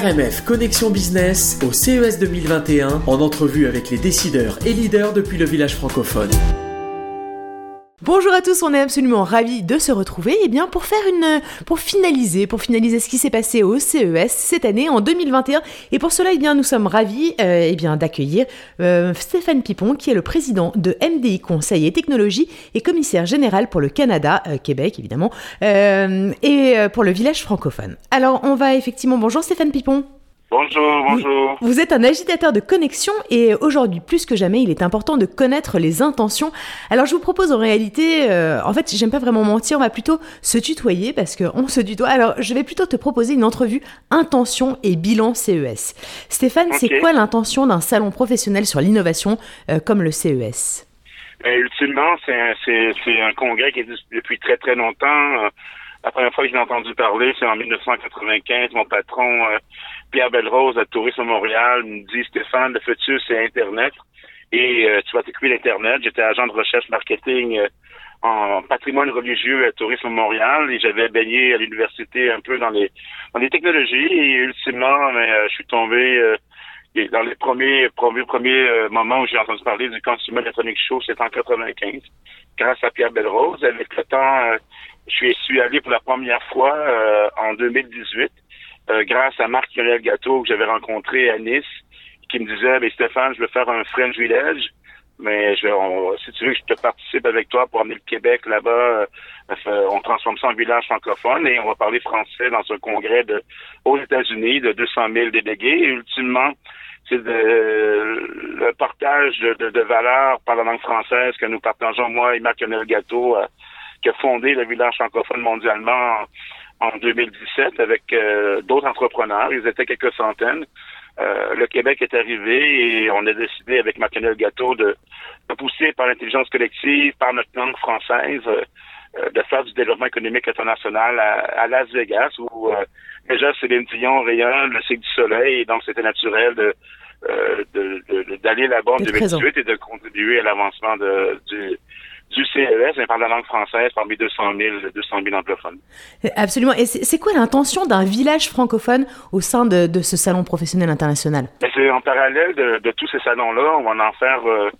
RMF Connexion Business au CES 2021 en entrevue avec les décideurs et leaders depuis le village francophone. Bonjour à tous, on est absolument ravis de se retrouver et eh bien pour faire une pour finaliser pour finaliser ce qui s'est passé au CES cette année en 2021 et pour cela eh bien nous sommes ravis euh, eh bien d'accueillir euh, Stéphane Pipon qui est le président de MDI Conseil et Technologie et commissaire général pour le Canada euh, Québec évidemment et pour le village francophone. Alors on va effectivement bonjour Stéphane Pipon. Bonjour, bonjour. Vous, êtes un agitateur de connexion et aujourd'hui, plus que jamais, il est important de connaître les intentions. Alors, je vous propose en réalité, euh, en fait, j'aime pas vraiment mentir, on va plutôt se tutoyer parce qu'on se tutoie. Alors, je vais plutôt te proposer une entrevue intention et bilan CES. Stéphane, c'est quoi l'intention d'un salon professionnel sur l'innovation euh, comme le CES ben, Ultimement, c'est un, un, congrès qui existe depuis très très longtemps. La première fois que j'ai entendu parler, c'est en 1995. Mon patron, euh, Pierre Belrose, à Tourisme Montréal, me dit, Stéphane, le futur, c'est Internet. Et euh, tu vas t'occuper d'Internet. J'étais agent de recherche marketing euh, en patrimoine religieux à Tourisme Montréal et j'avais baigné à l'université un peu dans les dans les technologies et ultimement je suis tombé dans les premiers premiers premiers moments où j'ai entendu parler du Consumer Electronic Show, c'était en 95, grâce à Pierre Belrose. Avec le temps, je suis allé pour la première fois euh, en 2018 euh, grâce à Marc-Lionel Gâteau que j'avais rencontré à Nice qui me disait mais Stéphane, je veux faire un French Village mais je, si tu veux que je te participe avec toi pour amener le Québec là-bas, euh, on transforme ça en village francophone et on va parler français dans un congrès de, aux États-Unis de 200 000 délégués. Et ultimement, c'est le partage de, de, valeurs par la langue française que nous partageons, moi et Marc-Lionel Gâteau, qui a fondé le village francophone mondialement en, 2017 avec euh, d'autres entrepreneurs. Ils étaient quelques centaines. Euh, le Québec est arrivé et on a décidé avec Marc-Lionel Gâteau de, de, pousser par l'intelligence collective, par notre langue française, euh, de faire du développement économique international à, Las Vegas où déjà Céline Dion rayonne le cycle du soleil et donc c'était naturel de d'aller là-bas en 2018 et de contribuer à l'avancement du, du CES, mais par la langue française parmi 200 000, 200 000 anglophones. Absolument. Et c'est quoi l'intention d'un village francophone au sein de, de ce salon professionnel international? C'est en parallèle de, de tous ces salons-là. On va en faire, euh,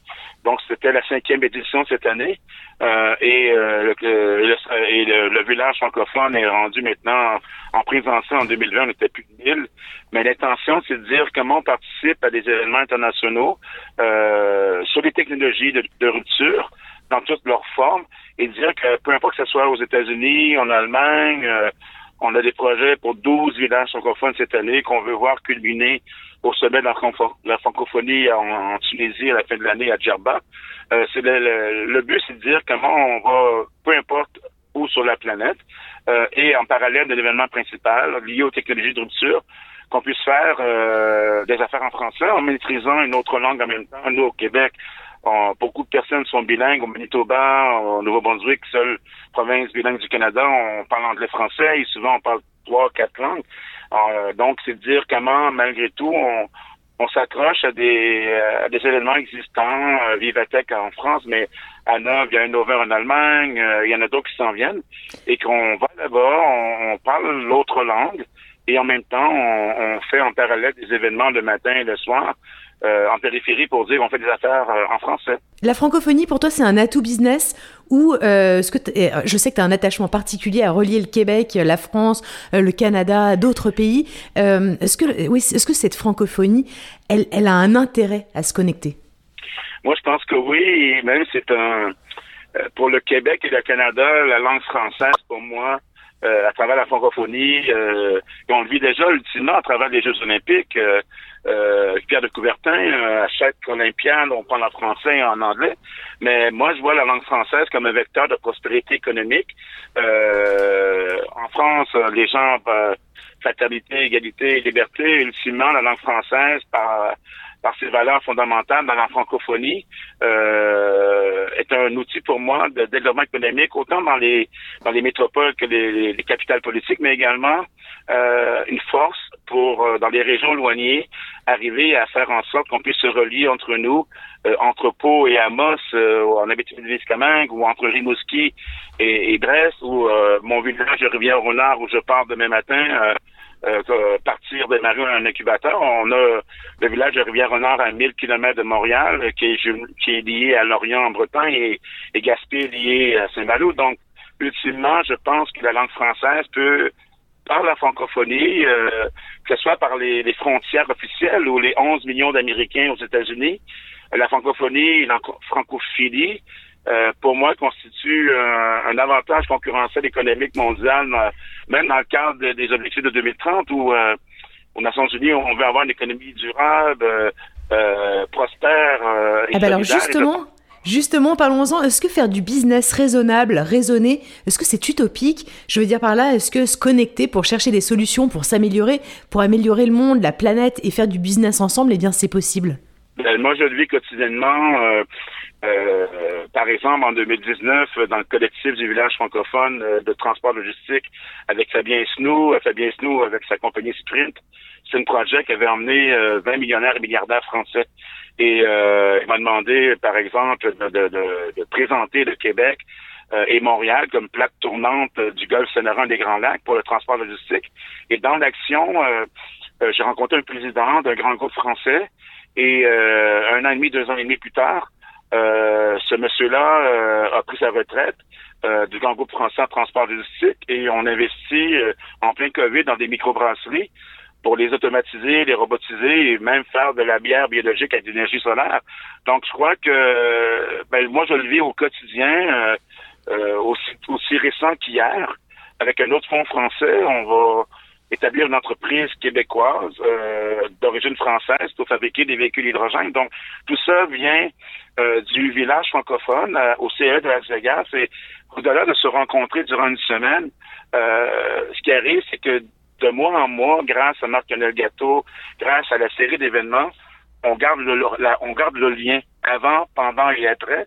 donc c'était la cinquième édition cette année. Euh, et, euh, le, et le, village francophone est rendu maintenant en présentiel en 2020, on n'était plus de 1000. Mais l'intention, c'est de dire comment on participe à des événements internationaux euh, sur les technologies de, de rupture, dans toutes leurs formes et dire que peu importe que ce soit aux États-Unis, en Allemagne, euh, on a des projets pour 12 villages francophones cette année qu'on veut voir culminer au sommet de la, francophonie en, Tunisie à la fin de l'année à Djerba. Euh, c'est le, but, c'est de dire comment on va, peu importe où sur la planète, euh, et en parallèle de l'événement principal lié aux technologies de rupture, qu'on puisse faire des affaires en français en maîtrisant une autre langue en même temps. Nous, au Québec, beaucoup de personnes sont bilingues. Au Manitoba, au Nouveau-Brunswick, seule province bilingue du Canada, on parle anglais-français et souvent on parle trois, quatre langues. Euh, donc, c'est de dire comment, malgré tout, on, s'accroche à des, événements existants, euh, Vivatech en France, mais à Neuve, il y a un Nova en Allemagne, euh, il y en a d'autres qui s'en viennent, et qu'on va là-bas, on, parle l'autre langue, et en même temps, on, on, fait en parallèle des événements le matin et le soir euh, en périphérie pour dire on fait des affaires euh, en français. La francophonie, pour toi, c'est un atout business ou euh, ce que je sais que tu as un attachement particulier à relier le Québec, la France, le Canada, d'autres pays. est-ce que, oui, est-ce que cette francophonie, elle, elle a un intérêt à se connecter? Moi, je pense que oui. même c'est un pour le Québec et le Canada, la langue française, pour moi, euh, à travers la francophonie. Euh, on le vit déjà ultimement à travers les Jeux olympiques. Euh, euh Pierre de Coubertin, à chaque Olympiade, on parle en français et en anglais. Mais moi, je vois la langue française comme un vecteur de prospérité économique. en France, les gens, fraternité, égalité, liberté, ultimement, la langue française, par par ses valeurs fondamentales dans la francophonie, euh, est un outil pour moi de développement économique, autant dans les dans les métropoles que les, les capitales politiques, mais également euh, une force pour, euh, dans les régions éloignées, arriver à faire en sorte qu'on puisse se relier entre nous, euh, entre Pau et Amos, euh, en Abitibi-Témiscamingue, ou entre Rimouski et, et Brest, ou mon village de Rivière-au-Nord, où je pars demain matin, euh, partir démarrer un incubateur. On a le village de Rivière-Renard à 1000 km de Montréal, qui est, qui est lié à Lorient en Bretagne et, et Gaspé lié à Saint-Malo. Donc, ultimement, je pense que la langue française peut par la francophonie, euh, que ce soit par les, les, frontières officielles ou les 11 millions d'Américains aux États-Unis, la francophonie et la francophilie, euh, pour moi, constitue un, un avantage concurrentiel économique mondial, euh, même dans le cadre des objectifs de 2030 où euh, aux Nations Unies, on veut avoir une économie durable, euh, prospère. et ah ben alors justement, Justement, parlons-en. Est-ce que faire du business raisonnable, raisonné, est-ce que c'est utopique? Je veux dire par là, est-ce que se connecter pour chercher des solutions, pour s'améliorer, pour améliorer le monde, la planète et faire du business ensemble, eh bien, c'est possible? Ben, Moi, je le vis quotidiennement. Euh, euh, par exemple, en 2019, dans le collectif du village francophone euh, de transport logistique avec Fabien Snou, Fabien Snou avec sa compagnie Sprint, c'est un projet qui avait emmené 20 millionnaires et milliardaires français. Et euh, il m'a demandé, par exemple, de, de, de, présenter le Québec euh, et Montréal comme plaque tournante du golfe Saint-Laurent des Grands Lacs pour le transport logistique. Et dans l'action, euh, j'ai rencontré un président d'un grand groupe français et un an et demi, deux ans et demi plus tard, ce monsieur-là a pris sa retraite du grand groupe français en transport logistique et on investit en plein COVID dans des microbrasseries pour les automatiser, les robotiser et même faire de la bière biologique avec de l'énergie solaire. Donc, je crois que ben, moi, je le vis au quotidien, euh, euh, aussi, aussi récent qu'hier. Avec un autre fonds français, on va établir une entreprise québécoise euh, d'origine française pour fabriquer des véhicules hydrogène. Donc, tout ça vient du village francophone au CE de Las Vegas. Et au-delà de se rencontrer durant une semaine, ce qui arrive, c'est que de mois en mois, grâce à Marc Gâteau, grâce à la série d'événements, on garde le, on garde le lien avant, pendant et après.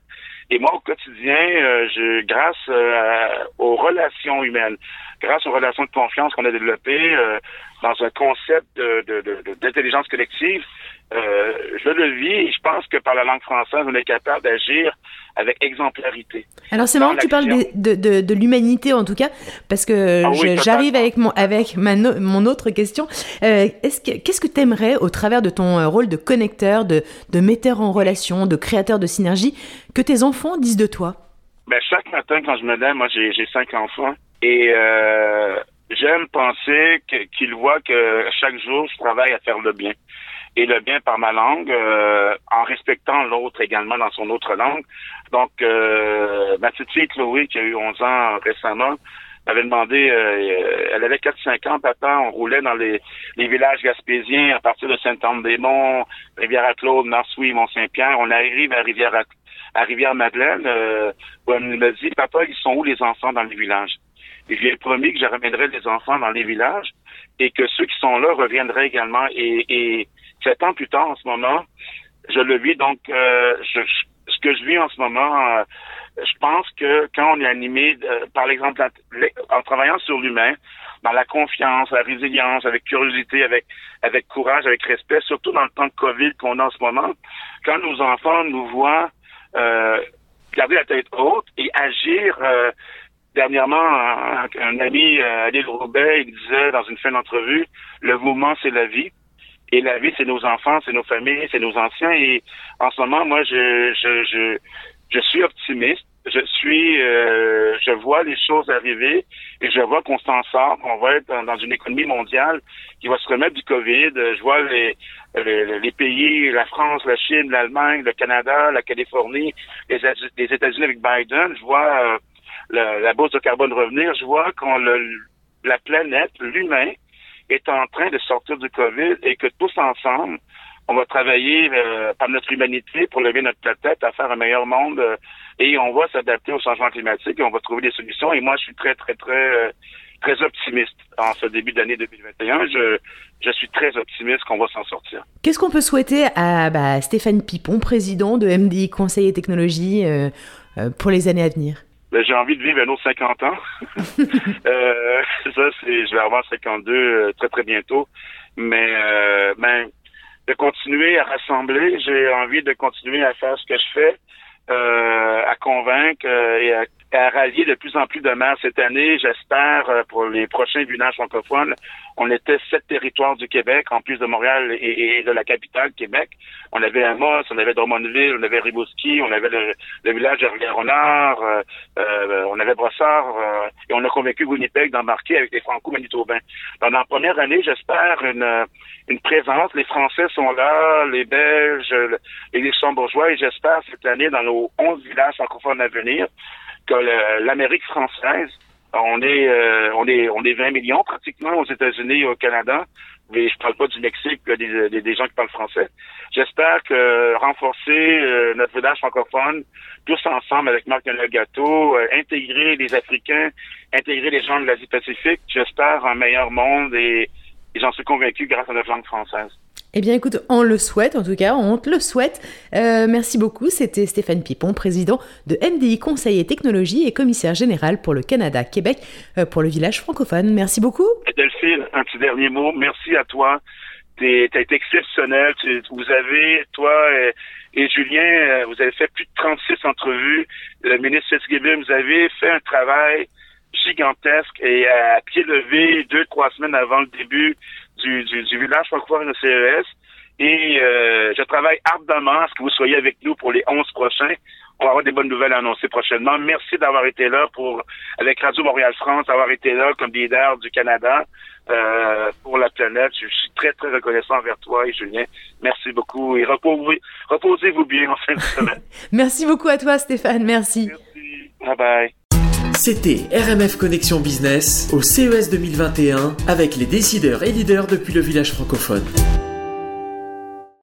Et moi, au quotidien, euh, je, grâce euh, aux relations humaines, grâce aux relations de confiance qu'on a développées euh, dans un concept d'intelligence de, de, collective, je le vis et je pense que par la langue française, on est capable d'agir avec exemplarité. Alors c'est marrant que tu parles de, de, de, l'humanité en tout cas, parce que ah j'arrive avec mon avec ma mon autre question. Euh, est-ce que qu'est-ce que tu aimerais au travers de ton euh, rôle de connecteur, de, de metteur en relation, de créateur de synergie, que tes enfants disent de toi? Ben, chaque matin quand je me lève, moi j'ai cinq enfants et euh, j'aime penser qu'ils voient que chaque jour je travaille à faire le bien et le bien par ma langue, euh, en respectant l'autre également dans son autre langue. Donc, euh, ma petite fille Chloé, qui a eu 11 ans récemment, m'avait demandé, euh, elle avait 4-5 ans, papa, on roulait dans les, les villages gaspésiens à partir de Saint-Anne-des-Monts, Rivière-à-Claude, Mont-Saint-Pierre. On est arrivé à Rivière à, Rivière-Madeleine, euh, où elle me dit, papa, ils sont où les enfants dans les villages? Et je lui ai promis que je ramènerais les enfants dans les villages et que ceux qui sont là reviendraient également. Et, et sept ans plus tard, en ce moment, je le vis. Donc, euh, ce que je vis en ce moment, euh, je pense que quand on est animé, euh, par exemple, en travaillant sur l'humain, dans la confiance, la résilience, avec curiosité, avec avec courage, avec respect, surtout dans le temps de Covid qu'on a en ce moment, quand nos enfants nous voient garder la tête haute et agir. dernièrement, un, un ami, Adil Roubaix, il disait dans une fin d'entrevue, le mouvement, c'est la vie. Et la vie, c'est nos enfants, c'est nos familles, c'est nos anciens. Et en ce moment, moi, je, je, je, je suis optimiste. Je suis, euh, je vois les choses arriver et je vois qu'on s'en sort, qu'on va être dans, une économie mondiale qui va se remettre du Covid. Je vois les, les, pays, la France, la Chine, l'Allemagne, le Canada, la Californie, les, États-Unis avec Biden. Je vois euh, la, la bourse de carbone revenir. Je vois qu'on la planète, l'humain, est en train de sortir du COVID et que tous ensemble, on va travailler euh, par notre humanité pour lever notre tête à faire un meilleur monde euh, et on va s'adapter au changement climatique et on va trouver des solutions. Et moi, je suis très, très, très, euh, très optimiste en ce début d'année 2021. Je, je suis très optimiste qu'on va s'en sortir. Qu'est-ce qu'on peut souhaiter à bah, Stéphane Pipon, président de MDI Conseil et Technologie, pour les années à venir? Ben, j'ai envie de vivre un autre 50 ans. euh, ça, c'est, je vais avoir 52 euh, très très bientôt. Mais euh, ben, de continuer à rassembler, j'ai envie de continuer à faire ce que je fais à convaincre et à à rallier de plus en plus de maires cette année. J'espère euh, pour les prochains villages francophones. On était sept territoires du Québec, en plus de Montréal et, de la capitale, Québec. On avait Amos, on avait Drummondville, on avait Rimouski, on avait le, village de Rivière-Renard, euh, euh, on avait Brossard, et on a convaincu Winnipeg d'embarquer avec les Franco-Manitobains. Dans la première année, j'espère une, une présence. Les Français sont là, les Belges, les Luxembourgeois, et j'espère cette année dans nos onze villages francophones à venir, que l'Amérique française, on est, euh, on est, on est 20 millions pratiquement aux États-Unis et au Canada. Mais je parle pas du Mexique, des, des, des gens qui parlent français. J'espère que renforcer euh, notre village francophone, tous ensemble avec Marc Gâteau, euh, intégrer les Africains, intégrer les gens de l'Asie-Pacifique, j'espère un meilleur monde et, et j'en suis convaincu grâce à notre langue française. Eh bien, écoute, on le souhaite, en tout cas, on te le souhaite. Euh, merci beaucoup. C'était Stéphane Pipon, président de MDI Conseil et Technologie et commissaire général pour le Canada-Québec euh, pour le village francophone. Merci beaucoup. Delphine, un petit dernier mot. Merci à toi. Tu as été exceptionnel. vous avez, toi et, Julien, euh, vous avez fait plus de 36 entrevues. Le ministre Fitzgibbon, vous avez fait un travail gigantesque et à pied levé deux, trois semaines avant le début du, du, du village francophone de CES. Et euh, je travaille ardemment à ce que vous soyez avec nous pour les 11 prochains. On va avoir des bonnes nouvelles à annoncer prochainement. Merci d'avoir été là pour, avec Radio Montréal France, d'avoir été là comme leader du Canada euh, pour la planète. Je suis très, très reconnaissant envers toi et Julien. Merci beaucoup et reposez, reposez-vous bien en fin de semaine. Merci beaucoup à toi, Stéphane. Merci. Merci. Bye bye. C'était RMF Connexion Business au CES 2021 avec les décideurs et leaders depuis le village francophone.